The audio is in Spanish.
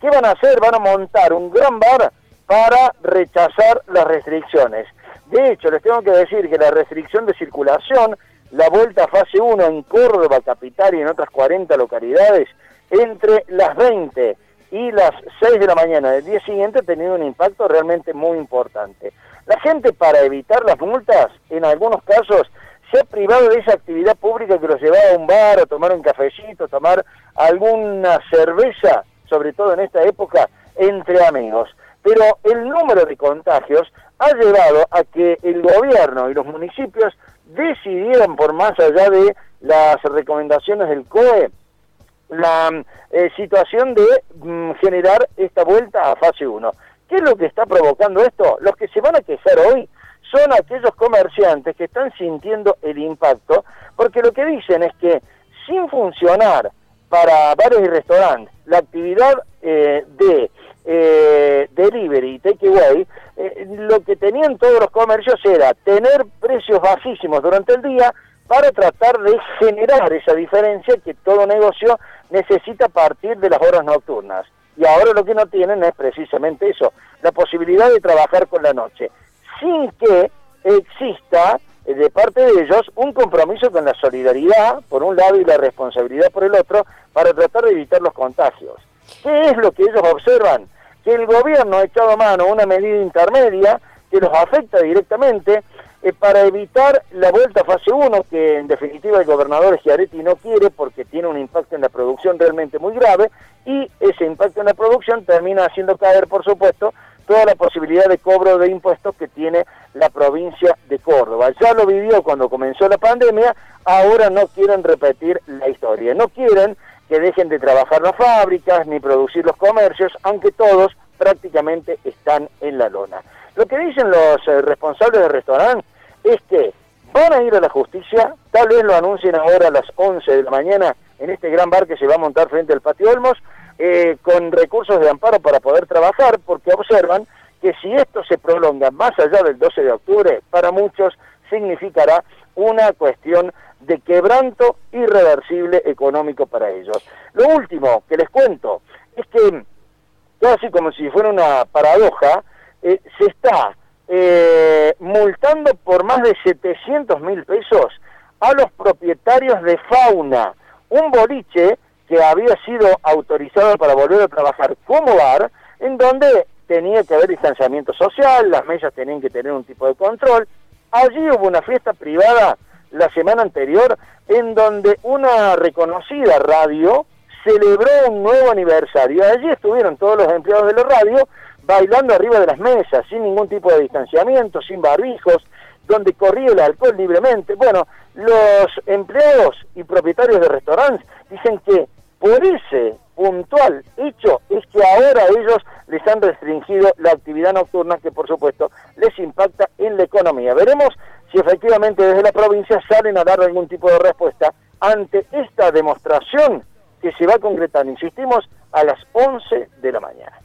¿Qué van a hacer? Van a montar un gran bar para rechazar las restricciones. De hecho, les tengo que decir que la restricción de circulación, la vuelta a fase 1 en Córdoba, capital y en otras 40 localidades, entre las 20 y las 6 de la mañana del día siguiente ha tenido un impacto realmente muy importante. La gente para evitar las multas, en algunos casos, se ha privado de esa actividad pública que los llevaba a un bar, a tomar un cafecito, a tomar alguna cerveza, sobre todo en esta época, entre amigos. Pero el número de contagios ha llevado a que el gobierno y los municipios decidieran, por más allá de las recomendaciones del COE, la eh, situación de mm, generar esta vuelta a fase 1. ¿Qué es lo que está provocando esto? Los que se van a quejar hoy son aquellos comerciantes que están sintiendo el impacto, porque lo que dicen es que sin funcionar para bares y restaurantes la actividad eh, de eh, delivery y takeaway, eh, lo que tenían todos los comercios era tener precios bajísimos durante el día para tratar de generar esa diferencia que todo negocio necesita a partir de las horas nocturnas. Y ahora lo que no tienen es precisamente eso, la posibilidad de trabajar con la noche, sin que exista de parte de ellos un compromiso con la solidaridad por un lado y la responsabilidad por el otro para tratar de evitar los contagios. ¿Qué es lo que ellos observan? Que el gobierno ha echado mano a una medida intermedia que los afecta directamente eh, para evitar la vuelta a fase 1, que en definitiva el gobernador Schiaretti no quiere porque tiene un impacto en la producción realmente muy grave, y ese impacto en la producción termina haciendo caer, por supuesto, toda la posibilidad de cobro de impuestos que tiene la provincia de Córdoba. Ya lo vivió cuando comenzó la pandemia, ahora no quieren repetir la historia, no quieren que dejen de trabajar las fábricas ni producir los comercios, aunque todos prácticamente están en la lona. Lo que dicen los eh, responsables del restaurante es que van a ir a la justicia, tal vez lo anuncien ahora a las 11 de la mañana en este gran bar que se va a montar frente al Patio Olmos, eh, con recursos de amparo para poder trabajar, porque observan que si esto se prolonga más allá del 12 de octubre, para muchos significará una cuestión de quebranto irreversible económico para ellos. Lo último que les cuento es que, casi como si fuera una paradoja, eh, se está eh, multando por más de 700 mil pesos a los propietarios de fauna, un boliche que había sido autorizado para volver a trabajar como bar, en donde tenía que haber distanciamiento social, las mesas tenían que tener un tipo de control. Allí hubo una fiesta privada la semana anterior en donde una reconocida radio celebró un nuevo aniversario. Allí estuvieron todos los empleados de la radio bailando arriba de las mesas, sin ningún tipo de distanciamiento, sin barbijos, donde corría el alcohol libremente. Bueno, los empleados y propietarios de restaurantes dicen que por ese puntual hecho es que ahora ellos les han restringido la actividad nocturna que por supuesto les impacta en la economía. Veremos si efectivamente desde la provincia salen a dar algún tipo de respuesta ante esta demostración que se va a concretar, insistimos, a las 11 de la mañana.